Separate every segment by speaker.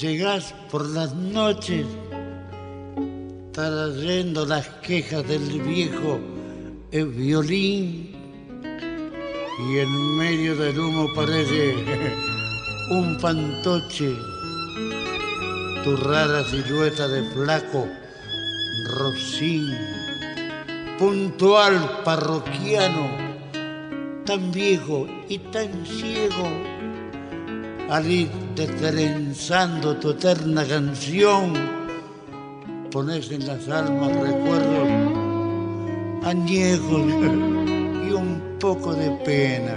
Speaker 1: Llegás por las noches trayendo las quejas del viejo el violín y en medio del humo parece un fantoche, tu rara silueta de flaco rocín, puntual parroquiano, tan viejo y tan ciego al ir trenzando tu eterna canción, pones en las almas recuerdos añejos y un poco de pena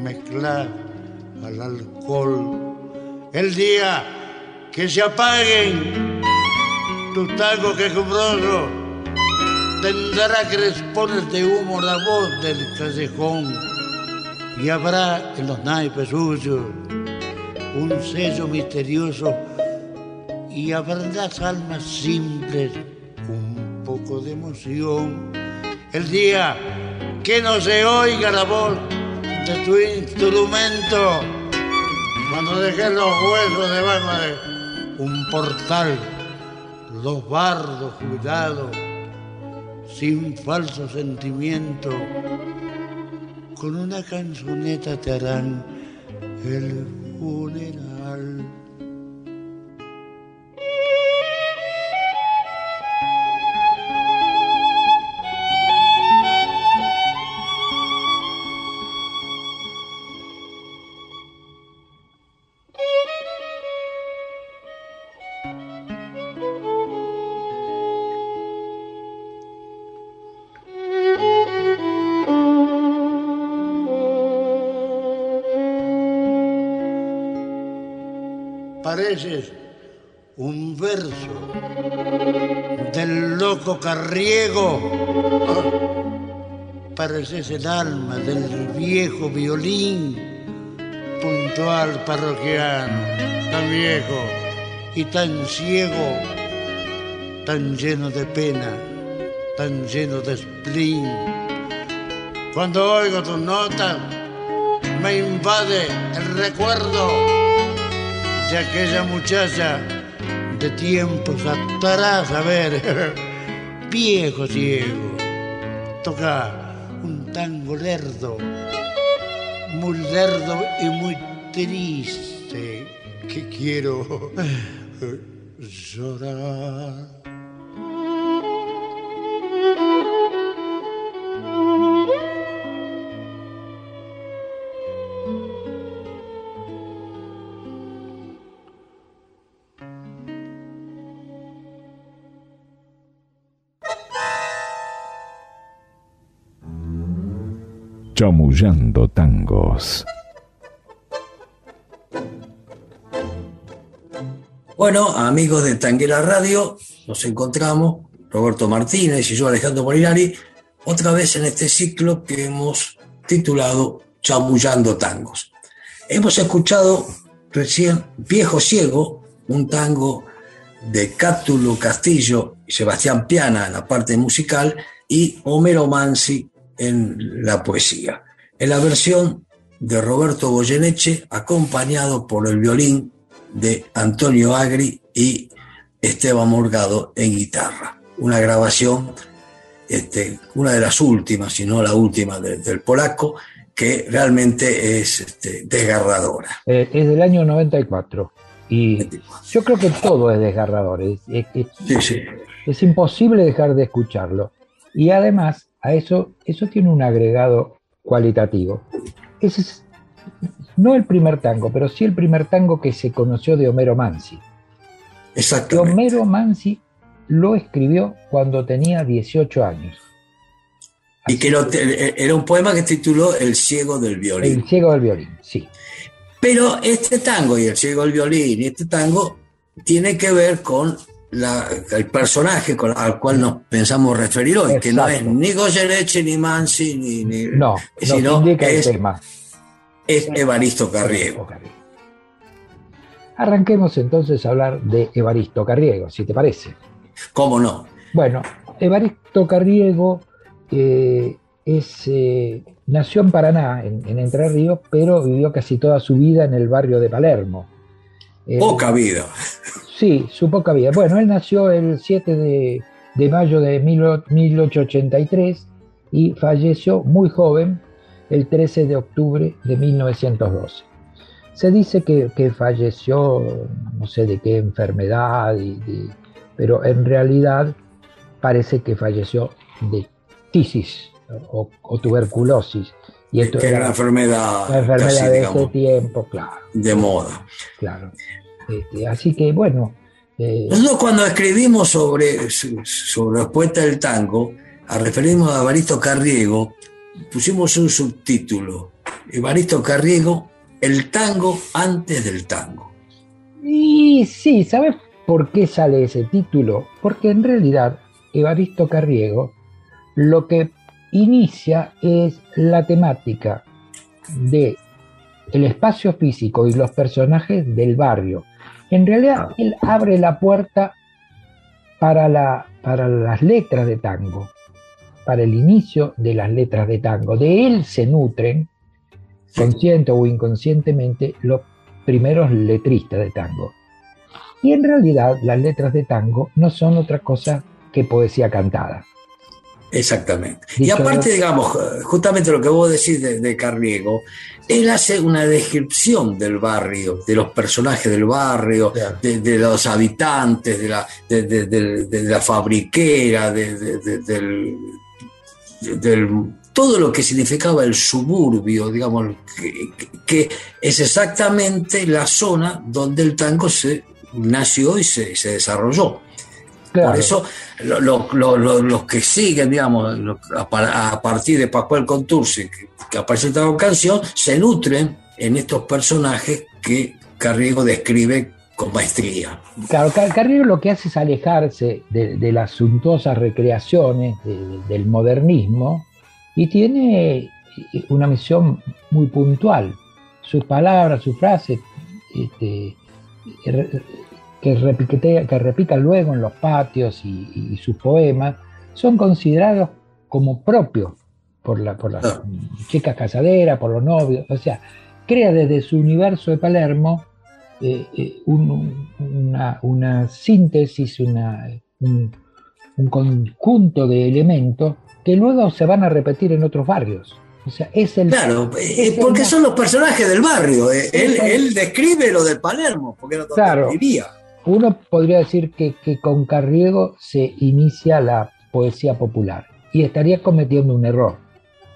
Speaker 1: mezclar al alcohol. El día que se apaguen tus tangos quejumbrosos, tendrá crespones de humo la voz del callejón y habrá en los naipes suyos un sello misterioso y las almas simples un poco de emoción. El día que no se oiga la voz de tu instrumento, cuando dejes los huesos debajo de un portal, los bardos cuidados, sin falso sentimiento, con una canzoneta te harán el funeral. Loco carriego. Pareces el alma del viejo violín, puntual parroquiano, tan viejo y tan ciego, tan lleno de pena, tan lleno de spleen. Cuando oigo tus notas, me invade el recuerdo de aquella muchacha de tiempos atrás, a ver, viejo ciego, toca un tango lerdo, muy lerdo y muy triste, que quiero llorar.
Speaker 2: Chamullando tangos.
Speaker 3: Bueno, amigos de Tanguera Radio, nos encontramos, Roberto Martínez y yo, Alejandro Molinari, otra vez en este ciclo que hemos titulado Chamullando Tangos. Hemos escuchado recién Viejo Ciego, un tango de Cátulo Castillo y Sebastián Piana en la parte musical, y Homero Mansi en la poesía. En la versión de Roberto Goyeneche, acompañado por el violín de Antonio Agri y Esteban Morgado en guitarra. Una grabación este, una de las últimas, si no la última del polaco, que realmente es este, desgarradora.
Speaker 4: Eh, es del año 94. Y yo creo que todo es desgarrador. Es, es, imposible dejar de escucharlo. Y además, a eso, eso tiene un agregado cualitativo. Ese es no el primer tango, pero sí el primer tango que se conoció de Homero Mansi.
Speaker 3: Exactamente.
Speaker 4: Homero Mansi lo escribió cuando tenía 18 años.
Speaker 3: y que era un poema que tituló El ciego del violín.
Speaker 4: El ciego del violín, sí.
Speaker 3: Pero este tango y El ciego del violín y este tango tiene que ver con el personaje al cual nos pensamos referir hoy, que no es ni Goyeneche, ni Mansi, ni,
Speaker 4: no, sino es,
Speaker 3: es Evaristo Carriego.
Speaker 4: Arranquemos entonces a hablar de Evaristo Carriego, si te parece.
Speaker 3: ¿Cómo no?
Speaker 4: Bueno, Evaristo Carriego eh, es, eh, nació en Paraná, en, Entre Ríos, pero vivió casi toda su vida en el barrio de Palermo.
Speaker 3: Poca vida.
Speaker 4: Sí, su poca vida. Bueno, él nació el 7 de, mayo de 1883 y falleció muy joven el 13 de octubre de 1912. Se dice que, falleció, no sé de qué enfermedad, pero en realidad parece que falleció de tisis o, tuberculosis.
Speaker 3: Y esto era una enfermedad,
Speaker 4: de ese tiempo, claro.
Speaker 3: De moda.
Speaker 4: Claro. Este, así que bueno.
Speaker 3: Eh, Nosotros cuando escribimos sobre, sobre los poetas del tango, a referirnos a Baristo Carriego, pusimos un subtítulo, Evaristo Carriego, el tango antes del tango.
Speaker 4: Y sí, ¿sabes por qué sale ese título? Porque en realidad Evaristo Carriego lo que inicia es la temática de el espacio físico y los personajes del barrio. En realidad ah. él abre la puerta para, la, para las letras de tango para el inicio de las letras de tango. De él se nutren, consciente o inconscientemente, los primeros letristas de tango. Y en realidad las letras de tango no son otra cosa que poesía cantada.
Speaker 3: Exactamente. Y aparte, digamos, justamente lo que vos decís de, Carriego, él hace una descripción del barrio, de los personajes del barrio, de, los habitantes, de la, de, la fabriquera, del, todo lo que significaba el suburbio, digamos, que, es exactamente la zona donde el tango se nació y se, desarrolló. Por eso los que siguen, digamos, a, partir de Pascual Contursi, que, que aparece en canción, se nutren en estos personajes que Carriego describe con maestría.
Speaker 4: Claro, Carriero lo que hace es alejarse de, las suntuosas recreaciones del modernismo y tiene una misión muy puntual. Sus palabras, sus frases, este, que, que repita luego en los patios y, sus poemas, son considerados como propios por, la, por las ah. chicas casaderas, por los novios. O sea, crea desde su universo de Palermo eh, eh, una, síntesis, una, un, conjunto de elementos que luego se van a repetir en otros barrios. O sea, es el.
Speaker 3: Claro, eh, porque son los personajes del barrio. Él, describe lo del Palermo, porque era
Speaker 4: claro, vivía. Uno podría decir que, con Carriego se inicia la poesía popular y estaría cometiendo un error,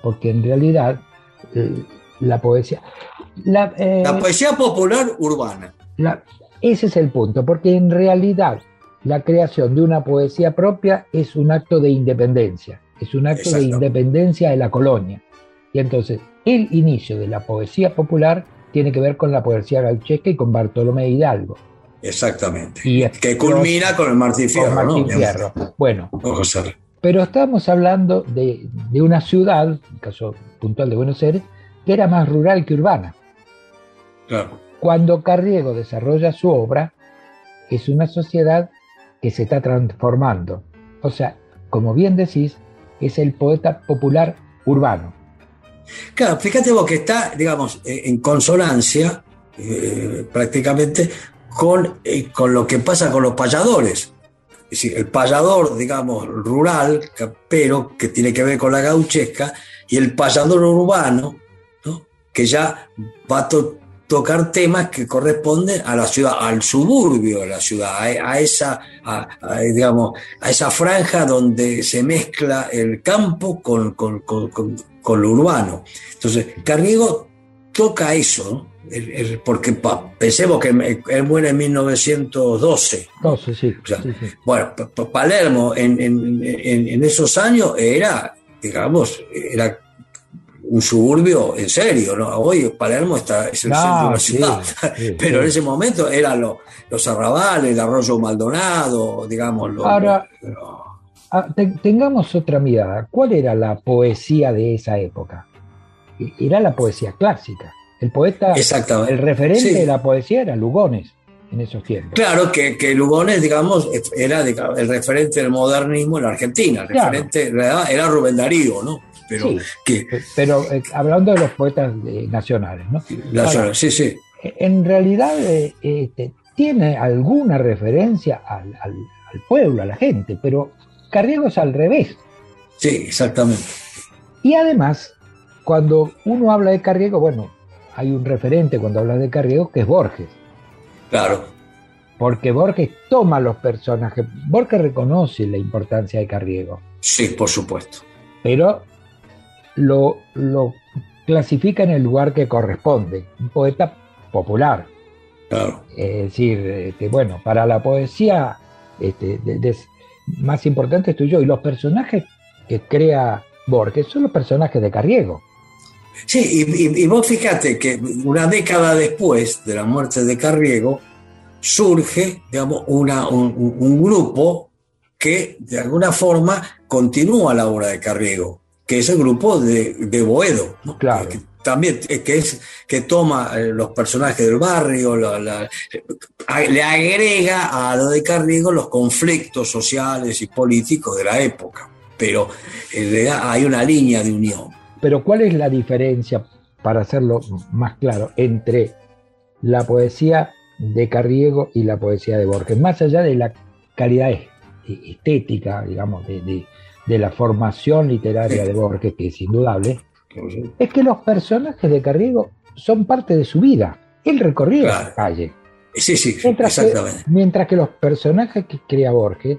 Speaker 4: porque en realidad la poesía.
Speaker 3: La, poesía popular urbana
Speaker 4: ese es el punto, porque en realidad la creación de una poesía propia es un acto de independencia, es un acto de independencia de la colonia. Y entonces el inicio de la poesía popular tiene que ver con la poesía gauchesca y con Bartolomé Hidalgo.
Speaker 3: Exactamente. Y que culmina con el Martín Fierro.
Speaker 4: Bueno, pero estamos hablando de, de, una ciudad, en el caso puntual de Buenos Aires, que era más rural que urbana.
Speaker 3: Claro.
Speaker 4: Cuando Carriego desarrolla su obra, es una sociedad que se está transformando. O sea, como bien decís, es el poeta popular urbano.
Speaker 3: Claro, fíjate vos que está, digamos, en consonancia eh, prácticamente con, eh, con lo que pasa con los payadores. es decir, el payador, digamos, rural, pero que tiene que ver con la gauchesca, y el payador urbano, que ya va a tocar temas que corresponden a la ciudad, al suburbio de la ciudad, a, esa, digamos, a esa franja donde se mezcla el campo con, con, lo urbano. Entonces, Carriego toca eso, porque pensemos que él muere en 1912.
Speaker 4: 12, sí,
Speaker 3: Bueno, Palermo en, en, esos años era, digamos, era un suburbio en serio, ¿no? Hoy Palermo está, es el centro de la ciudad, pero en ese momento eran los arrabales, el arroyo Maldonado, digamos.
Speaker 4: Ahora, ah, tengamos otra mirada. ¿Cuál era la poesía de esa época? E, era la poesía clásica. El poeta, el referente de la poesía era Lugones en esos tiempos.
Speaker 3: Claro, que, que Lugones, digamos, era el referente del modernismo en la Argentina. El referente era Rubén Darío, ¿no? Pero,
Speaker 4: que, pero eh, hablando de los poetas eh, nacionales, ¿no?
Speaker 3: sí, sí.
Speaker 4: En realidad eh, este, tiene alguna referencia al, pueblo, a la gente, pero Carriego es al revés.
Speaker 3: Sí, exactamente.
Speaker 4: Y además, cuando uno habla de Carriego, bueno, hay un referente cuando habla de Carriego que es Borges.
Speaker 3: Claro.
Speaker 4: Porque Borges toma los personajes. Borges reconoce la importancia de Carriego.
Speaker 3: Sí, por supuesto.
Speaker 4: Pero lo, lo clasifica en el lugar que corresponde, un poeta popular.
Speaker 3: Claro.
Speaker 4: Es decir, este, bueno, para la poesía este, más importante estoy yo. Y los personajes que crea Borges son los personajes de Carriego.
Speaker 3: Sí, y, vos fíjate que una década después de la muerte de Carriego, surge, digamos, una, un, grupo que de alguna forma continúa la obra de Carriego que es el grupo de, Boedo,
Speaker 4: claro.
Speaker 3: que, también que es que toma eh, los personajes del barrio, le agrega a lo de Carriego los conflictos sociales y políticos de la época, pero hay una línea de unión.
Speaker 4: Pero ¿cuál es la diferencia, para hacerlo más claro, entre la poesía de Carriego y la poesía de Borges? Más allá de la calidad estética, digamos, de, de la formación literaria de Borges, que es indudable, es que los personajes de Carriego son parte de su vida. Él recorría la calle.
Speaker 3: Sí, sí,
Speaker 4: mientras exactamente. Que, mientras que los personajes que crea Borges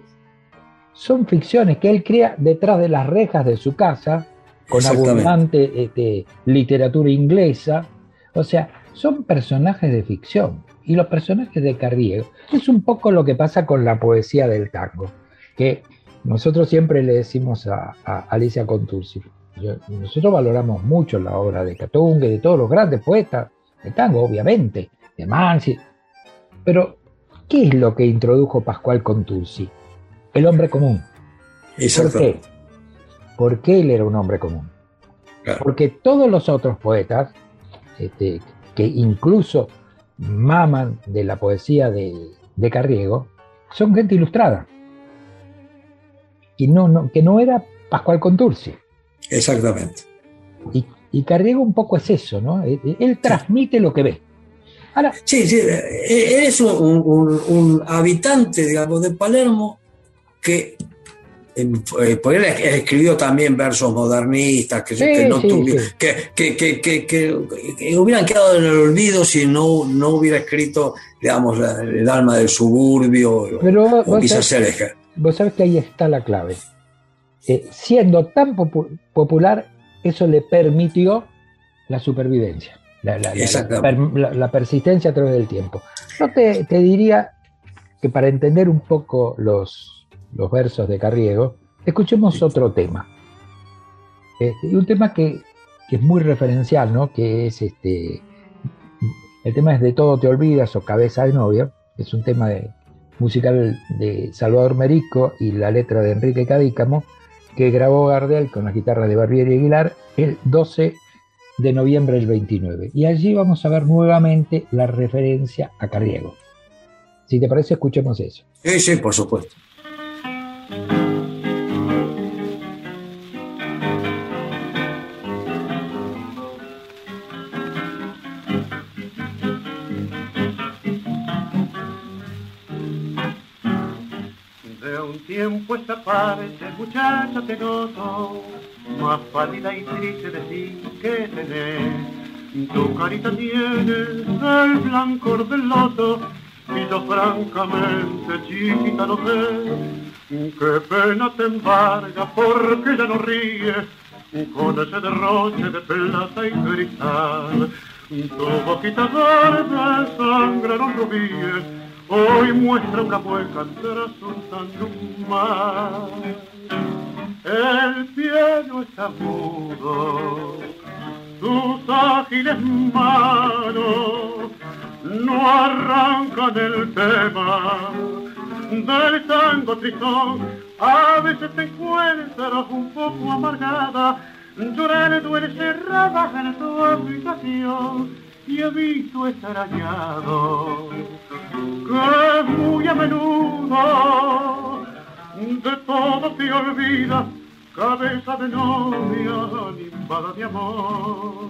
Speaker 4: son ficciones que él crea detrás de las rejas de su casa, con abundante este, literatura inglesa. O sea, son personajes de ficción. Y los personajes de Carriego es un poco lo que pasa con la poesía del tango, que nosotros siempre le decimos a, Alicia Contursi, nosotros valoramos mucho la obra de Catungue, de todos los grandes poetas de tango, obviamente, de Mansi, pero ¿qué es lo que introdujo Pascual Contursi? El hombre común. ¿Por qué? Porque él era un hombre común. Porque todos los otros poetas, este, que incluso maman de la poesía de, de Carriego, son gente ilustrada no, que no era Pascual Contursi.
Speaker 3: Exactamente.
Speaker 4: Y, y, Carriego un poco es eso, ¿no? Él, transmite lo que ve.
Speaker 3: Ahora, sí, sí, es un, habitante, digamos, de Palermo que eh, por él escribió también versos modernistas que, que, hubieran quedado en el olvido si no, no hubiera escrito, digamos, el alma del suburbio
Speaker 4: Pero, o, o vos sabés que ahí está la clave. Eh, siendo tan popular, eso le permitió la supervivencia, la, persistencia a través del tiempo. Yo te, diría que para entender un poco los, los versos de Carriego, escuchemos otro tema. Este, y un tema que, es muy referencial, ¿no? Que es este. El tema es De todo te olvidas o Cabeza de novio. Es un tema de, musical de Salvador Merico y la letra de Enrique Cadícamo, que grabó Gardel con la guitarra de Barbieri Aguilar el 12 de noviembre del 29. Y allí vamos a ver nuevamente la referencia a Carriego. Si te parece, escuchemos eso.
Speaker 3: Sí, sí, por supuesto.
Speaker 5: Tiempo esta muchacha, te noto, más pálida y triste de ti que tenés. Tu carita tiene el blancor del loto, y yo francamente chiquita no sé. Qué pena te embarga porque ya no ríes con ese derroche de plata y cristal. Tu boquita verde sangraron rubíes, hoy muestra una mueca trasunando un mar. El cielo está mudo, tus ágiles manos no arrancan el tema del tango tristón. A veces te encuentras un poco amargada, llorar duele cerrada en tu habitación y he visto extrañado que muy a menudo de todo te olvida, cabeza de novia animada de amor.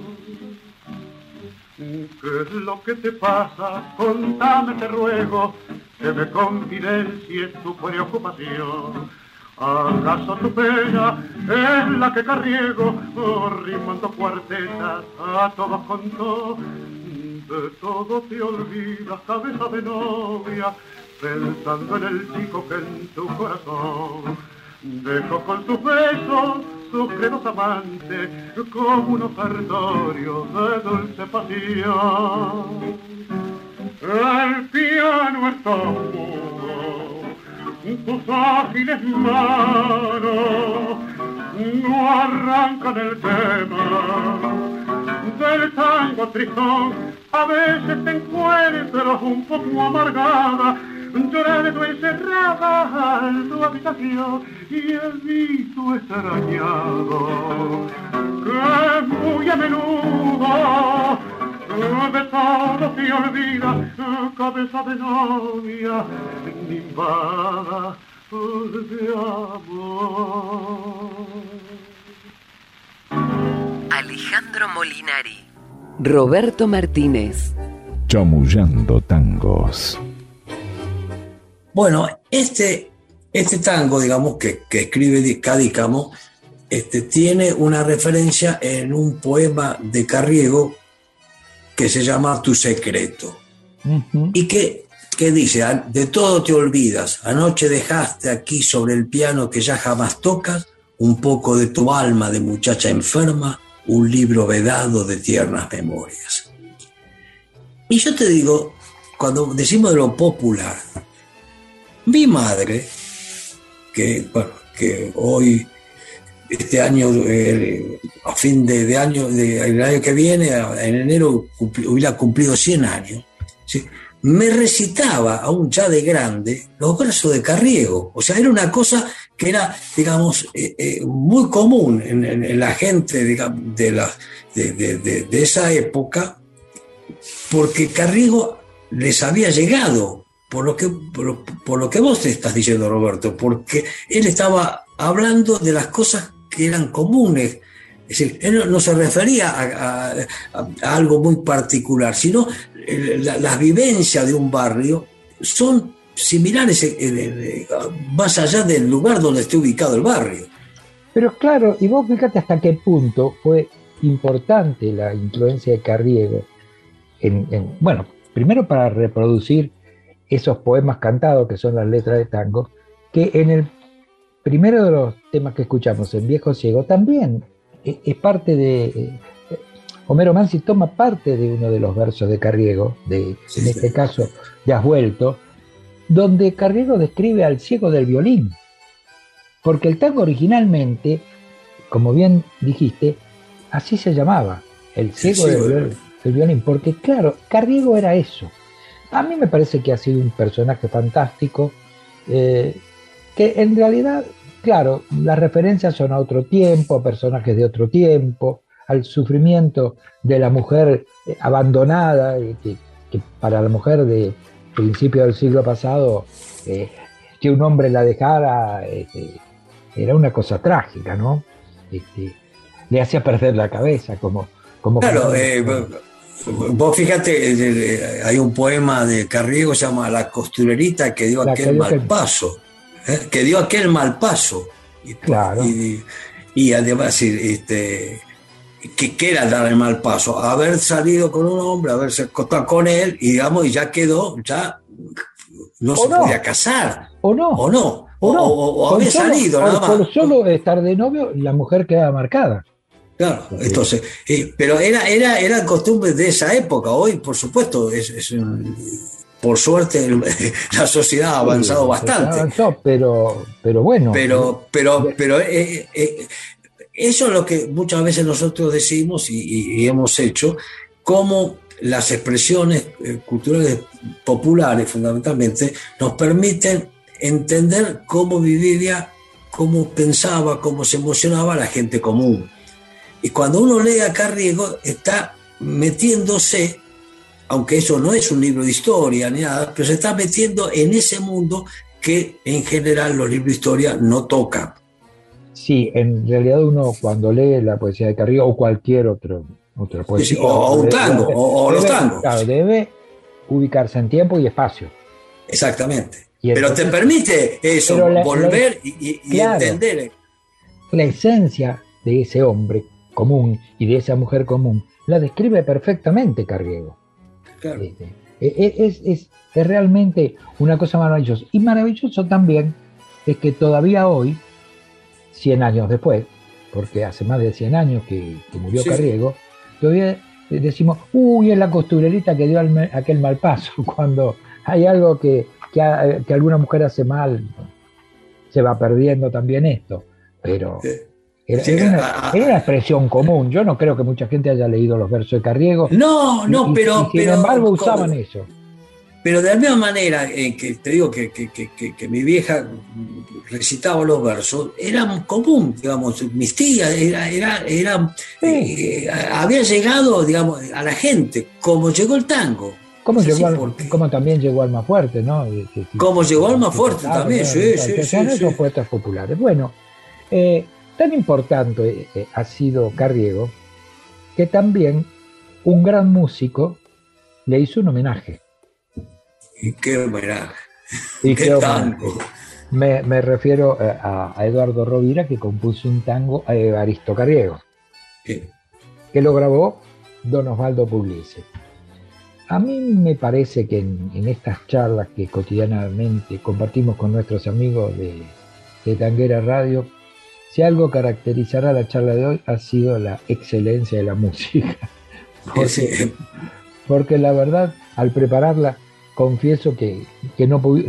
Speaker 5: ¿Qué es lo que te pasa? Contame, te ruego, que me confidencies tu preocupación. ¿Acaso tu pena es la que carriego, oh, rimando cuartetas a todos contó? De todo te olvidas, cabeza de novia, pensando en el chico que en tu corazón dejó con tus besos sus credos amantes como un ofertorio de dulce pasión. El piano está tus ágiles manos no arrancan el tema del tango tristón. A veces te encuentras un poco amargada llorando encerrada en tu habitación y el visto extrañado que muy a menudo de todo olvida cabeza de novia nimbada de amor.
Speaker 6: Alejandro Molinari. Roberto Martínez.
Speaker 2: Chamullando tangos.
Speaker 3: Bueno, este, este tango, digamos, que, que escribe Cadícamo, este, tiene una referencia en un poema de Carriego que se llama Tu secreto. Y que, que dice, de todo te olvidas, anoche dejaste aquí sobre el piano que ya jamás tocas, un poco de tu alma de muchacha enferma, un libro vedado de tiernas memorias. Y yo te digo, cuando decimos de lo popular, mi madre, que, que hoy, este año, eh, a fin de, año, de, el año que viene, en enero, hubiera cumplido 100 años, me recitaba, aún ya de grande, los versos de Carriego. O sea, era una cosa que era, digamos, eh, eh, muy común en, la gente de, la, de, esa época, porque Carriego les había llegado por lo que, por lo, que vos te estás diciendo, Roberto, porque él estaba hablando de las cosas que eran comunes. Es decir, no se refería a, algo muy particular, sino las vivencias de un barrio son similares eh, eh, más allá del lugar donde esté ubicado el barrio.
Speaker 4: Pero claro, y vos fíjate hasta qué punto fue importante la influencia de Carriego, en, bueno, primero para reproducir esos poemas cantados que son las letras de tango, que en el primero de los temas que escuchamos, en Viejo Ciego, también es parte de... Eh, Homero Mansi toma parte de uno de los versos de Carriego, de, en este caso de Has vuelto, donde Carriego describe al ciego del violín. Porque el tango originalmente, como bien dijiste, así se llamaba, el ciego, del, violín, porque claro, Carriego era eso, a mí me parece que ha sido un personaje fantástico, eh, que en realidad, claro, las referencias son a otro tiempo, a personajes de otro tiempo, al sufrimiento de la mujer eh, abandonada, que, para la mujer de principio del siglo pasado, eh, que un hombre la dejara, este, era una cosa trágica, ¿no? Este, le hacía perder la cabeza, como... como
Speaker 3: claro, Vos fíjate, eh, hay un poema de Carriego que se llama La costurerita que dio aquel mal paso. ¿Eh? que dio aquel mal paso. Y,
Speaker 4: Claro.
Speaker 3: y, y además, este, que, que era dar el mal paso, haber salido con un hombre, haberse acostado con él, y digamos, y ya quedó, ya no
Speaker 4: O
Speaker 3: se
Speaker 4: no.
Speaker 3: podía casar,
Speaker 4: ¿O no?
Speaker 3: o no, o,
Speaker 4: ¿O no?
Speaker 3: o- había
Speaker 4: solo-
Speaker 3: salido, nada más.
Speaker 4: Por solo estar de novio, la mujer queda marcada.
Speaker 3: Claro, entonces, eh, pero era, era, era costumbre de esa época. Hoy, por supuesto, es, es un- por suerte el- la sociedad ha avanzado
Speaker 4: Sí,
Speaker 3: bastante.
Speaker 4: avanzó, pero, pero bueno.
Speaker 3: Pero, pero, pero eh, eh, eso es lo que muchas veces nosotros decimos y, hemos hecho, cómo las expresiones eh, culturales populares fundamentalmente nos permiten entender cómo vivía, cómo pensaba, cómo se emocionaba la gente común. Y cuando uno lee a Carriego está metiéndose, aunque eso no es un libro de historia ni nada, pero se está metiendo en ese mundo que en general los libros de historia no tocan.
Speaker 4: Sí, en realidad uno cuando lee la poesía de Carrillo o cualquier otro, otra poesía.
Speaker 3: sí, o-
Speaker 4: debe-
Speaker 3: tango, o- o los
Speaker 4: debe-
Speaker 3: tangos.
Speaker 4: claro, debe ubicarse en tiempo y espacio.
Speaker 3: Exactamente.
Speaker 4: Y
Speaker 3: Pero te permite eso,
Speaker 4: la-
Speaker 3: volver y, y- y
Speaker 4: Claro.
Speaker 3: entender.
Speaker 4: la esencia de ese hombre común y de esa mujer común la describe perfectamente Carriego.
Speaker 3: Claro.
Speaker 4: Este, e- e- Es, es- es realmente una cosa maravillosa. Y maravilloso también es que todavía hoy, 100 años después, porque hace más de 100 años que, que murió
Speaker 3: Sí, sí.
Speaker 4: Carriego, todavía eh, decimos, uy, es la costurerita que dio al aquel mal paso, cuando hay algo que, que, a- que alguna mujer hace mal, se va perdiendo también esto. Pero
Speaker 3: Eh,
Speaker 4: era,
Speaker 3: sí,
Speaker 4: era una,
Speaker 3: a- a-
Speaker 4: era una expresión común. Yo no creo que mucha gente haya leído los versos de Carriego.
Speaker 3: No, no,
Speaker 4: y-
Speaker 3: pero.
Speaker 4: y sin
Speaker 3: pero,
Speaker 4: embargo usaban eso.
Speaker 3: pero de la misma manera eh, que te digo que, que- que- que- que mi vieja recitaba los versos, era común, digamos, mis tías, era, era, era, eh, había llegado, digamos, a la gente, como llegó el tango.
Speaker 4: Como,
Speaker 3: así
Speaker 4: llegó al- como también llegó Alma Fuerte, ¿no?
Speaker 3: Como llegó Alma
Speaker 4: que-
Speaker 3: Fuerte también, sí, sí, sí,
Speaker 4: son esos poetas populares. Bueno, eh, tan importante eh, ha sido Carriego que también un gran músico le hizo un homenaje.
Speaker 3: Y qué homenaje,
Speaker 4: Y
Speaker 3: qué
Speaker 4: qué homenaje.
Speaker 3: tango.
Speaker 4: Me, me refiero eh, a, a Eduardo Rovira que compuso un tango a Evaristo Carriego.
Speaker 3: Sí.
Speaker 4: que lo grabó don Osvaldo Pugliese. A mí me parece que en, en estas charlas que cotidianamente compartimos con nuestros amigos de, de Tanguera Radio, si algo caracterizará la charla de hoy ha sido la excelencia de la música. Porque,
Speaker 3: Sí.
Speaker 4: porque la verdad, al prepararla, confieso que, que no pude-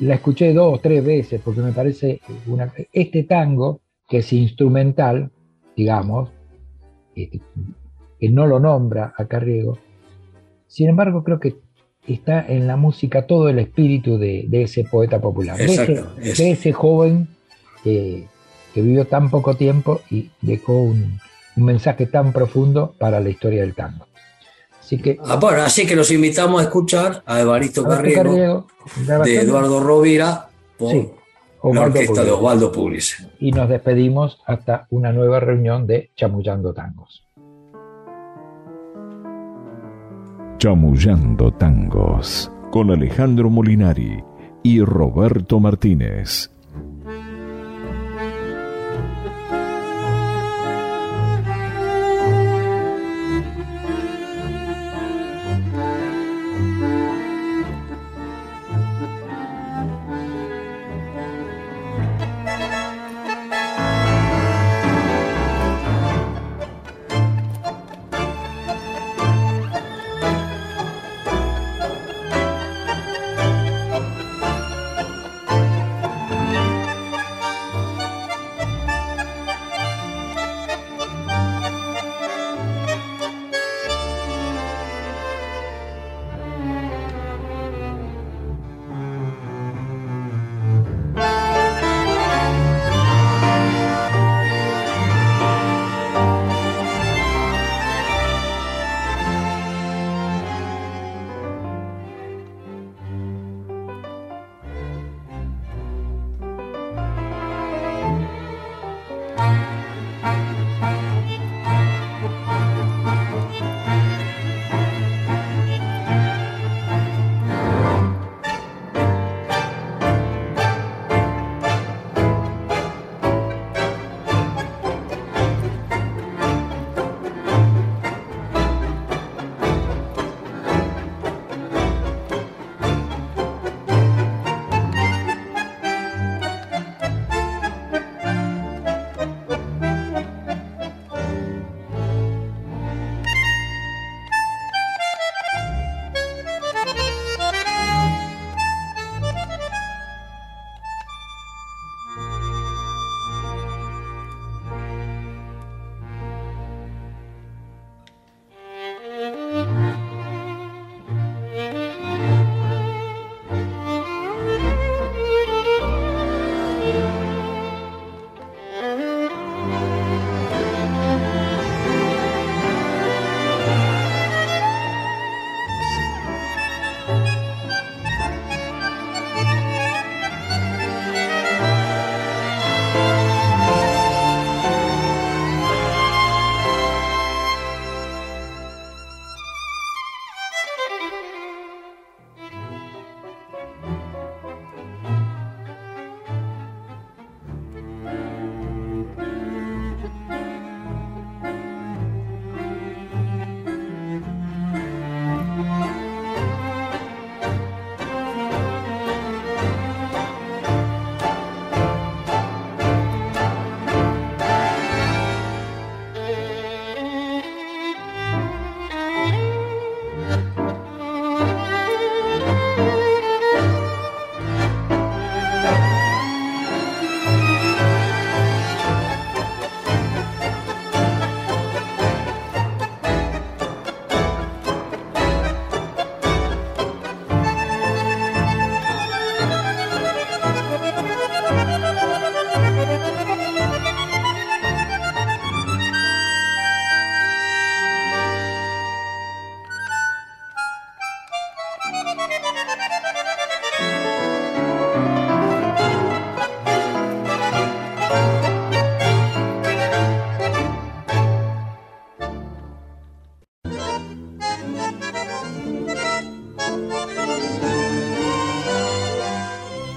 Speaker 4: la escuché dos o tres veces, porque me parece una, este tango, que es instrumental, digamos, que, que no lo nombra a Carriego, sin embargo creo que está en la música todo el espíritu de, de ese poeta popular, de ese,
Speaker 3: Exacto, es-
Speaker 4: de ese joven que, que vivió tan poco tiempo y dejó un, un mensaje tan profundo para la historia del tango. Así que
Speaker 3: Ah, bueno, así que los invitamos a escuchar a Evaristo Carriego, de Eduardo Rovira, por
Speaker 4: Sí,
Speaker 3: la orquesta de. Osvaldo Pugliese.
Speaker 4: y nos despedimos hasta una nueva reunión de Chamullando Tangos.
Speaker 2: Chamullando Tangos con Alejandro Molinari y Roberto Martínez.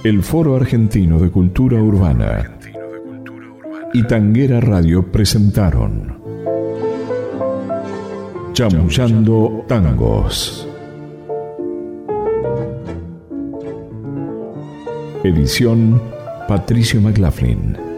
Speaker 2: El Foro Argentino de Cultura Urbana y Tanguera Radio presentaron Chamullando Tangos. Edición Patricio McLaughlin.